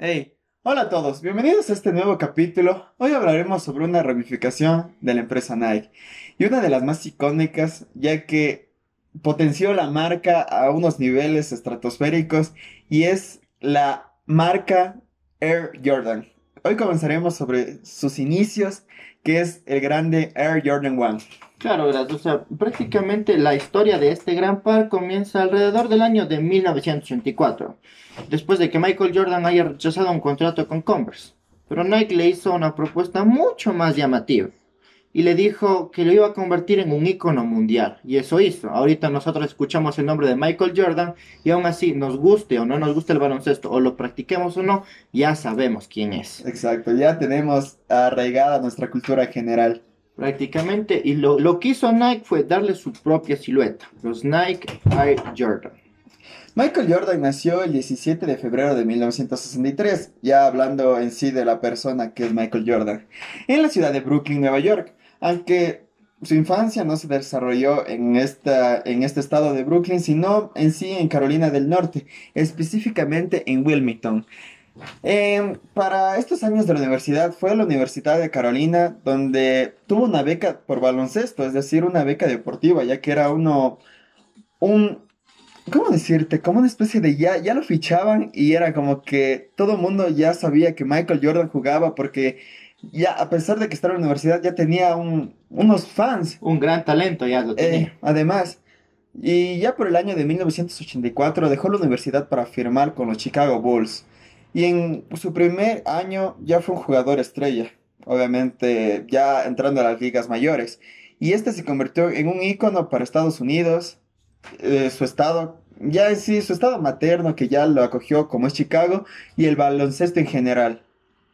Hey, hola a todos, bienvenidos a este nuevo capítulo. Hoy hablaremos sobre una ramificación de la empresa Nike y una de las más icónicas, ya que potenció la marca a unos niveles estratosféricos y es la marca Air Jordan. Hoy comenzaremos sobre sus inicios, que es el grande Air Jordan 1. Claro. O sea, prácticamente la historia de este gran par comienza alrededor del año de 1984, después de que Michael Jordan haya rechazado un contrato con Converse. Pero Nike le hizo una propuesta mucho más llamativa y le dijo que lo iba a convertir en un ícono mundial. Y eso hizo. Ahorita nosotros escuchamos el nombre de Michael Jordan y aún así nos guste o no nos guste el baloncesto o lo practiquemos o no, ya sabemos quién es. Exacto, ya tenemos arraigada nuestra cultura general. Prácticamente, y lo, lo que Nike fue darle su propia silueta, los Nike Air Jordan. Michael Jordan nació el 17 de febrero de 1963, ya hablando en sí de la persona que es Michael Jordan, en la ciudad de Brooklyn, Nueva York. Aunque su infancia no se desarrolló en, esta, en este estado de Brooklyn, sino en sí en Carolina del Norte, específicamente en Wilmington. Em, para estos años de la universidad fue a la Universidad de Carolina donde tuvo una beca por baloncesto, es decir, una beca deportiva, ya que era uno, un, ¿cómo decirte? Como una especie de ya, ya lo fichaban y era como que todo el mundo ya sabía que Michael Jordan jugaba porque ya a pesar de que estaba en la universidad ya tenía un, unos fans. Un gran talento ya lo tenía. Eh, además, y ya por el año de 1984 dejó la universidad para firmar con los Chicago Bulls. Y en su primer año ya fue un jugador estrella, obviamente ya entrando a las ligas mayores. Y este se convirtió en un ícono para Estados Unidos, eh, su estado, ya en sí, su estado materno que ya lo acogió como es Chicago y el baloncesto en general.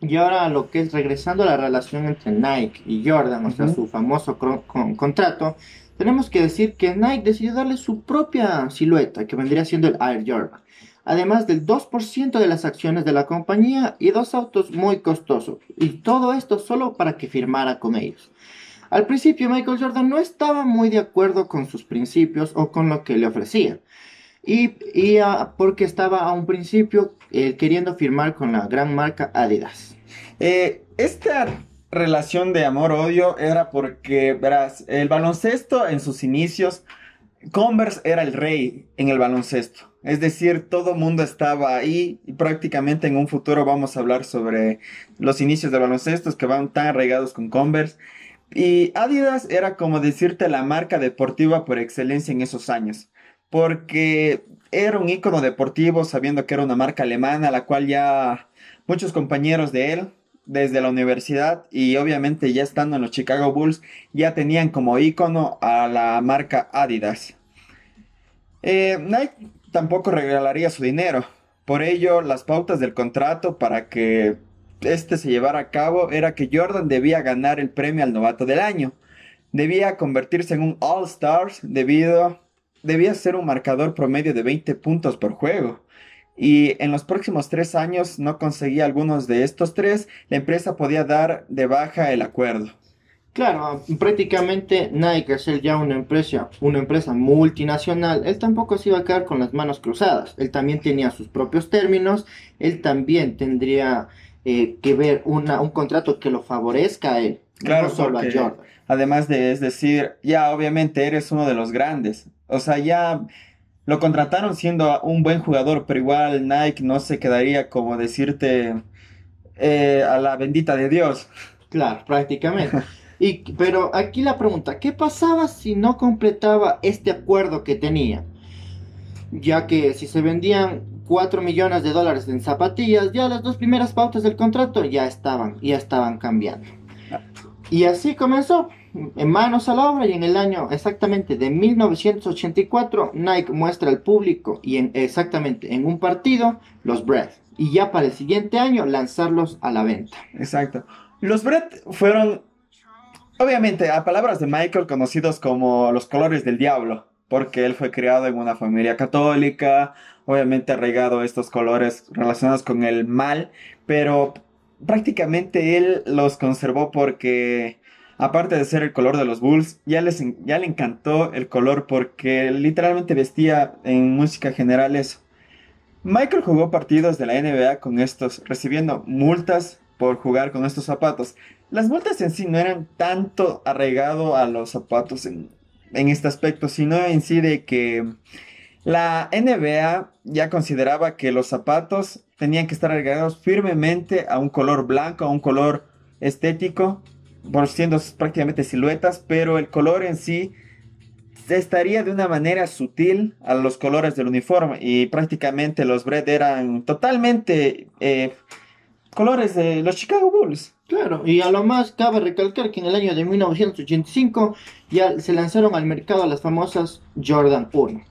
Y ahora lo que es regresando a la relación entre Nike y Jordan, o sea, su famoso contrato, tenemos que decir que Nike decidió darle su propia silueta, que vendría siendo el Air Jordan además del 2% de las acciones de la compañía y dos autos muy costosos. Y todo esto solo para que firmara con ellos. Al principio Michael Jordan no estaba muy de acuerdo con sus principios o con lo que le ofrecían. Y, ah, porque estaba a un principio eh, queriendo firmar con la gran marca Adidas. Eh, esta relación de amor-odio era porque, verás, el baloncesto en sus inicios, Converse era el rey en el baloncesto. Es decir, todo mundo estaba ahí y prácticamente en un futuro vamos a hablar sobre los inicios de baloncesto que van tan arraigados con Converse. Y Adidas era como decirte la marca deportiva por excelencia en esos años, porque era un ícono deportivo sabiendo que era una marca alemana, la cual ya muchos compañeros de él desde la universidad y obviamente ya estando en los Chicago Bulls ya tenían como ícono a la marca Adidas. Eh, Nike tampoco regalaría su dinero. Por ello, las pautas del contrato para que este se llevara a cabo era que Jordan debía ganar el premio al novato del año. Debía convertirse en un All Stars debido debía ser un marcador promedio de 20 puntos por juego. Y en los próximos tres años no conseguía algunos de estos tres, la empresa podía dar de baja el acuerdo. Claro, prácticamente Nike, es ya una empresa, una empresa multinacional, él tampoco se iba a quedar con las manos cruzadas. Él también tenía sus propios términos, él también tendría eh, que ver una, un contrato que lo favorezca a él, claro, no solo a Jordan. Además de, es decir, ya obviamente eres uno de los grandes. O sea, ya lo contrataron siendo un buen jugador, pero igual Nike no se quedaría como decirte eh, a la bendita de Dios. Claro, prácticamente. Y, pero aquí la pregunta, ¿qué pasaba si no completaba este acuerdo que tenía? Ya que si se vendían 4 millones de dólares en zapatillas, ya las dos primeras pautas del contrato ya estaban, ya estaban cambiando. Y así comenzó, en manos a la obra y en el año exactamente de 1984, Nike muestra al público y en, exactamente en un partido los Bread. Y ya para el siguiente año lanzarlos a la venta. Exacto. Los Bread fueron Obviamente, a palabras de Michael, conocidos como los colores del diablo, porque él fue criado en una familia católica, obviamente arraigado estos colores relacionados con el mal, pero prácticamente él los conservó porque, aparte de ser el color de los Bulls, ya, les, ya le encantó el color porque literalmente vestía en música general eso. Michael jugó partidos de la NBA con estos, recibiendo multas por jugar con estos zapatos. Las multas en sí no eran tanto arraigado a los zapatos en, en este aspecto, sino en sí de que la NBA ya consideraba que los zapatos tenían que estar arraigados firmemente a un color blanco, a un color estético, por siendo prácticamente siluetas, pero el color en sí estaría de una manera sutil a los colores del uniforme y prácticamente los Bread eran totalmente eh, colores de los Chicago Bulls. Claro, y a lo más cabe recalcar que en el año de 1985 ya se lanzaron al mercado las famosas Jordan 1.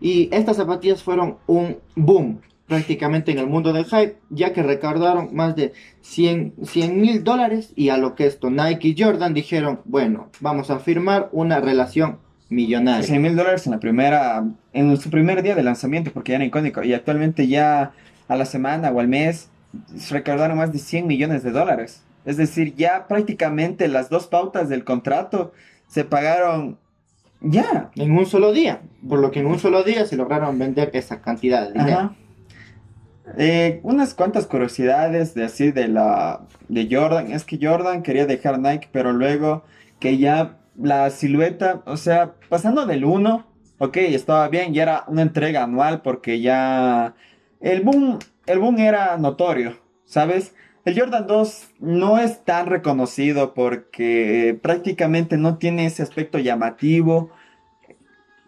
Y estas zapatillas fueron un boom prácticamente en el mundo del hype, ya que recaudaron más de 100 mil dólares y a lo que esto Nike y Jordan dijeron, bueno, vamos a firmar una relación millonaria. 100 mil dólares en la primera, en su primer día de lanzamiento, porque ya era icónico, y actualmente ya a la semana o al mes recaudaron más de 100 millones de dólares. Es decir, ya prácticamente las dos pautas del contrato se pagaron ya. En un solo día. Por lo que en un solo día se lograron vender esa cantidad de dinero. Eh, unas cuantas curiosidades de así de la de Jordan. Es que Jordan quería dejar Nike, pero luego que ya la silueta, o sea, pasando del 1, ok, estaba bien, ya era una entrega anual porque ya el boom, el boom era notorio, ¿sabes? El Jordan 2 no es tan reconocido porque prácticamente no tiene ese aspecto llamativo.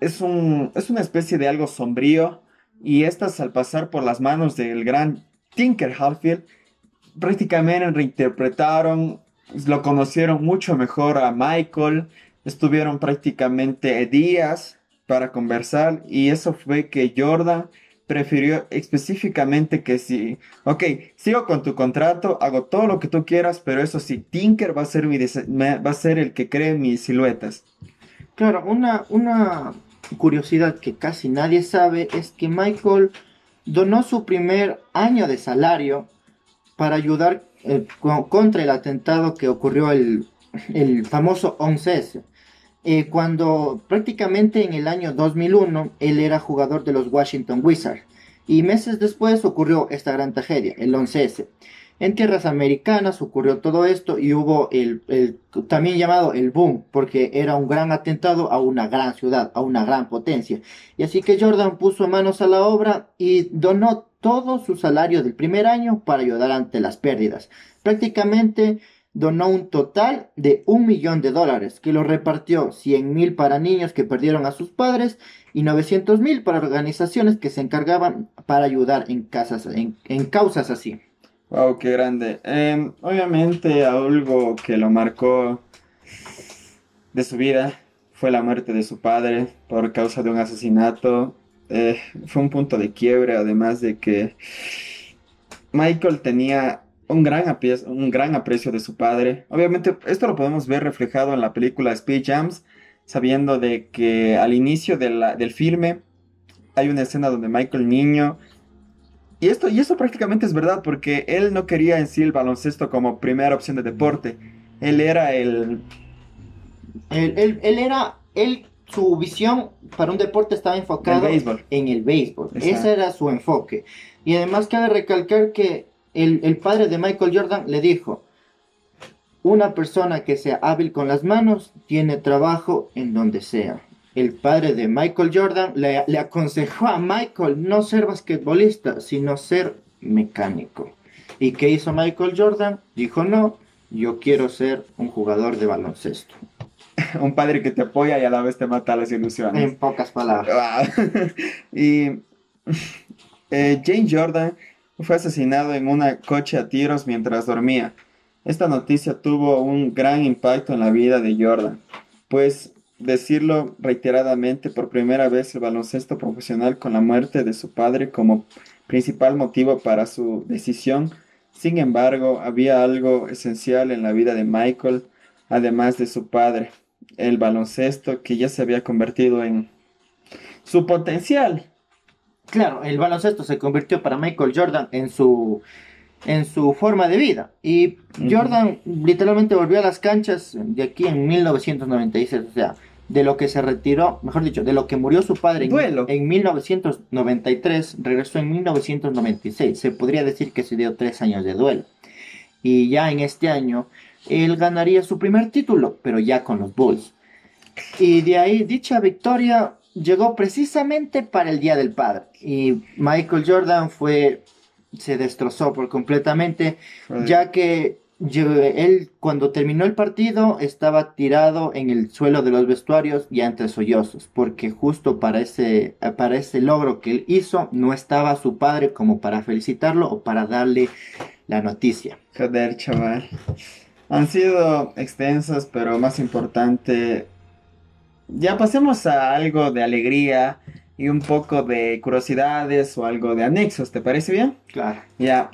Es, un, es una especie de algo sombrío. Y estas al pasar por las manos del gran Tinker Hatfield, prácticamente reinterpretaron, lo conocieron mucho mejor a Michael, estuvieron prácticamente días para conversar y eso fue que Jordan prefirió específicamente que si, ok, sigo con tu contrato, hago todo lo que tú quieras, pero eso sí, Tinker va a ser, mi va a ser el que cree mis siluetas. Claro, una, una curiosidad que casi nadie sabe es que Michael donó su primer año de salario para ayudar eh, contra el atentado que ocurrió el, el famoso 11S. Eh, cuando prácticamente en el año 2001 él era jugador de los Washington Wizards y meses después ocurrió esta gran tragedia, el 11S. En tierras americanas ocurrió todo esto y hubo el, también llamado el boom, porque era un gran atentado a una gran ciudad, a una gran potencia. Y así que Jordan puso manos a la obra y donó todo su salario del primer año para ayudar ante las pérdidas. Prácticamente donó un total de un millón de dólares, que lo repartió 100 mil para niños que perdieron a sus padres y 900 mil para organizaciones que se encargaban para ayudar en, casas, en, causas así. Wow, qué grande. Em, obviamente algo que lo marcó de su vida fue la muerte de su padre por causa de un asesinato. Eh, fue un punto de quiebre, además de que Michael tenía un gran, aprecio, un gran aprecio de su padre. Obviamente esto lo podemos ver reflejado en la película Speed Jams, sabiendo de que al inicio del filme hay una escena donde Michael niño... Y esto, y eso prácticamente es verdad porque él no quería en sí el baloncesto como primera opción de deporte. Él era el... Él, era... Él, su visión para un deporte estaba enfocado en el béisbol. Ese era su enfoque. Y además cabe recalcar que el, padre de Michael Jordan le dijo, una persona que sea hábil con las manos tiene trabajo en donde sea. El padre de Michael Jordan le, le, aconsejó a Michael no ser basquetbolista, sino ser mecánico. ¿Y qué hizo Michael Jordan? Dijo, no, yo quiero ser un jugador de baloncesto. un padre que te apoya y a la vez te mata las ilusiones. En pocas palabras. y eh, Jane Jordan fue asesinado en un coche a tiros mientras dormía. Esta noticia tuvo un gran impacto en la vida de Jordan, pues decirlo reiteradamente por primera vez el baloncesto profesional con la muerte de su padre como principal motivo para su decisión. Sin embargo, había algo esencial en la vida de Michael, además de su padre, el baloncesto que ya se había convertido en su potencial Claro, el baloncesto se convirtió para Michael Jordan en su, en su forma de vida. Y Jordan literalmente volvió a las canchas de aquí en 1996. O sea, de lo que se retiró, mejor dicho, de lo que murió su padre en, Duelo. en 1993, regresó en 1996. Se podría decir que se dio tres años de duelo. Y ya en este año, él ganaría su primer título, pero ya con los Bulls. Y de ahí, dicha victoria llegó precisamente para el Día del Padre. Y Michael Jordan fue, se destrozó por completamente, ya que él cuando terminó el partido estaba tirado en el suelo de los vestuarios y entre sollozos, porque justo para ese, para ese logro que él hizo no estaba su padre como para felicitarlo o para darle la noticia. Joder, chaval. Han sido extensas, pero más importante. Ya pasemos a algo de alegría y un poco de curiosidades o algo de anexos, ¿te parece bien? Claro. Ya.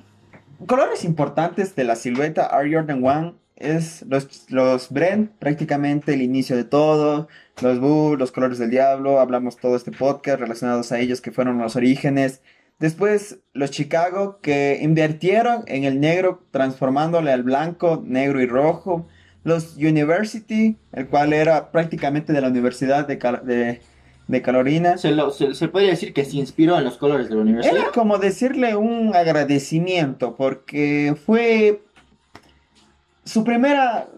Colores importantes de la silueta Air Jordan 1 es los, los Brent, prácticamente el inicio de todo, los Bulls, los colores del diablo, hablamos todo este podcast relacionados a ellos que fueron los orígenes. Después los Chicago que invirtieron en el negro transformándole al blanco, negro y rojo. Los University, el cual era prácticamente de la Universidad de, Cal- de, de Carolina. Se, lo- se, se podría decir que se inspiró en los colores de la universidad. Era como decirle un agradecimiento porque fue su primera,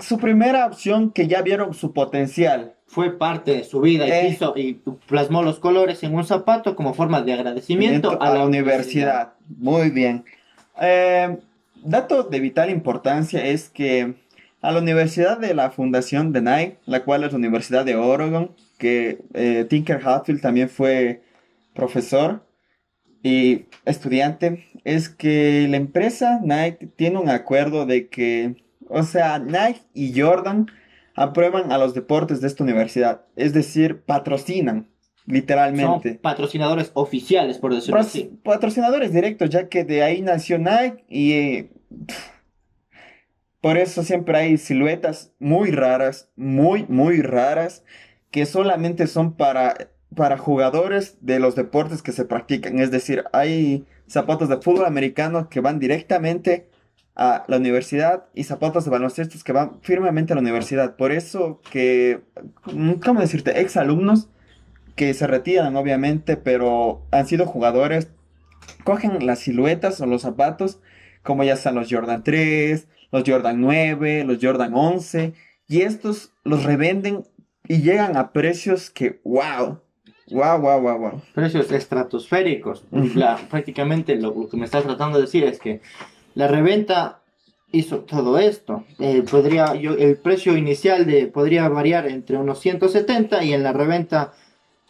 su primera opción que ya vieron su potencial. Fue parte de su vida y, Eh. hizo- y plasmó los colores en un zapato como forma de agradecimiento a la universidad. Muy bien. Eh, dato de vital importancia es que a la universidad de la fundación de Nike, la cual es la Universidad de Oregon, que eh, Tinker Hatfield también fue profesor y estudiante, es que la empresa Nike tiene un acuerdo de que, o sea, Nike y Jordan aprueban a los deportes de esta universidad, es decir, patrocinan, Son literalmente. patrocinadores oficiales, por decirlo Pro- así. Patrocinadores directos, ya que de ahí nació Nike y eh, por eso siempre hay siluetas muy raras, muy, muy raras, que solamente son para, para jugadores de los deportes que se practican. Es decir, hay zapatos de fútbol americano que van directamente a la universidad y zapatos de baloncesto que van firmemente a la universidad. Por eso que, ¿cómo decirte? Ex alumnos que se retiran, obviamente, pero han sido jugadores, cogen las siluetas o los zapatos, como ya están los Jordan 3, los Jordan 9, los Jordan 11, y estos los revenden y llegan a precios que, wow, wow, wow, wow, wow. Precios estratosféricos. La- prácticamente lo, lo que me estás tratando de decir es que la reventa hizo todo esto. Eh, podría, yo, el precio inicial de, podría variar entre unos 170 y en la reventa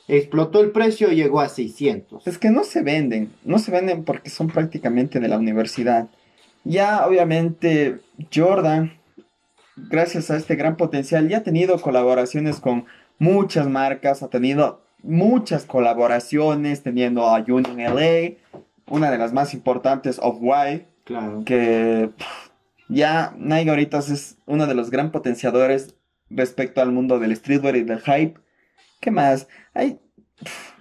explotó el precio y llegó a 600. Es que no se venden, no se venden porque son prácticamente de la universidad. Ya obviamente Jordan, gracias a este gran potencial, ya ha tenido colaboraciones con muchas marcas, ha tenido muchas colaboraciones, teniendo a Union LA, una de las más importantes, Off-White, Claro. que pff, ya Nike ahorita es uno de los gran potenciadores respecto al mundo del streetwear y del hype. ¿Qué más? Hay pff,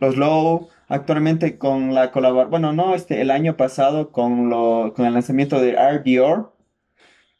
los Low, actualmente con la colaboración, bueno, no, este, el año pasado con, lo, con el lanzamiento de Dior,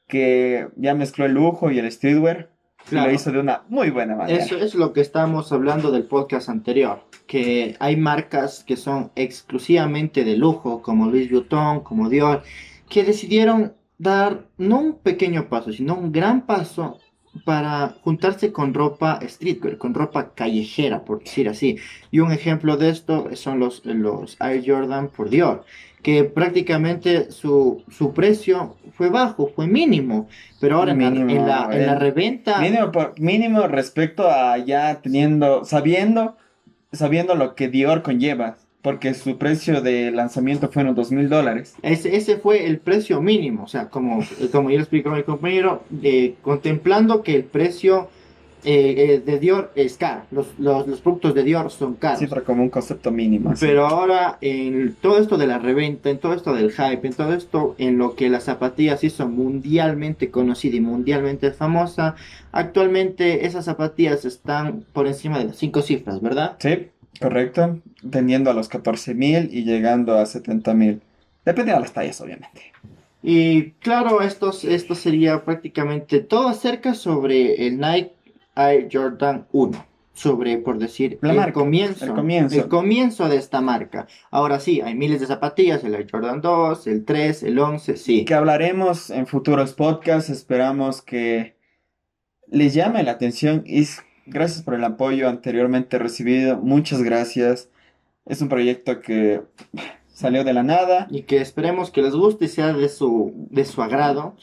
que ya mezcló el lujo y el streetwear, y Claro. lo hizo de una muy buena manera. Eso es lo que estamos hablando del podcast anterior, que hay marcas que son exclusivamente de lujo, como Louis Vuitton, como Dior, que decidieron dar no un pequeño paso, sino un gran paso para juntarse con ropa streetwear, con ropa callejera, por decir así. Y un ejemplo de esto son los, los Air Jordan por Dior, que prácticamente su, su precio fue bajo, fue mínimo, pero ahora en la- Mínimo, en la, en la reventa... Mínimo, por- mínimo respecto a ya teniendo, sabiendo, sabiendo lo que Dior conlleva, porque su precio de lanzamiento fueron dos mil dólares. Ese, ese fue el precio mínimo, o sea, como, como lo explicó mi compañero, eh, contemplando que el precio eh, eh, de Dior es caro, los, los, los productos de Dior son caros. Cifra como un concepto mínimo. así. Pero ahora, en todo esto de la reventa, en todo esto del hype, en todo esto en lo que las zapatillas hizo mundialmente conocida y mundialmente famosa, actualmente esas zapatillas están por encima de las cinco cifras, ¿verdad? Sí, correcto. Tendiendo a los 14 mil y llegando a 70 mil. Depende de las tallas, obviamente. Y claro, esto, esto sería prácticamente todo acerca sobre el Nike Air Jordan 1 sobre, por decir, La el, marca, comienzo, el comienzo. el comienzo de esta marca. Ahora sí, hay miles de zapatillas, el Air Jordan 2, el 3, el 11, sí. que hablaremos en futuros podcasts. Esperamos que les llame la atención y gracias por el apoyo anteriormente recibido. Muchas gracias. Es un proyecto que salió de la nada. Y que esperemos que les guste y sea de su, de su agrado.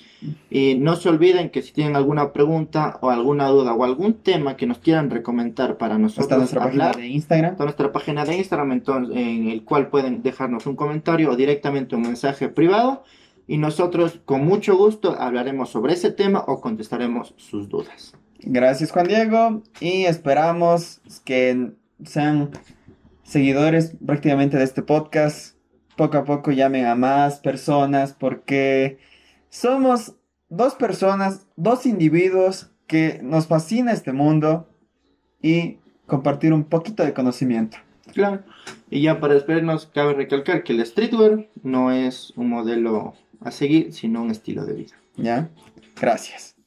Y no se olviden que si tienen alguna pregunta o alguna duda o algún tema que nos quieran recomendar para Está nosotros nuestra página hablar, de Instagram. está nuestra página de Instagram entonces, en el cual pueden dejarnos un comentario o directamente un mensaje privado. Y nosotros con mucho gusto hablaremos sobre ese tema o contestaremos sus dudas. Gracias Juan Diego y esperamos que sean seguidores prácticamente de este podcast. Poco a poco llamen a más personas porque somos dos personas, dos individuos que nos fascina este mundo y compartir un poquito de conocimiento. Claro. Y ya para despedirnos, cabe recalcar que el streetwear no es un modelo a seguir, sino un estilo de vida. ¿Ya? Gracias.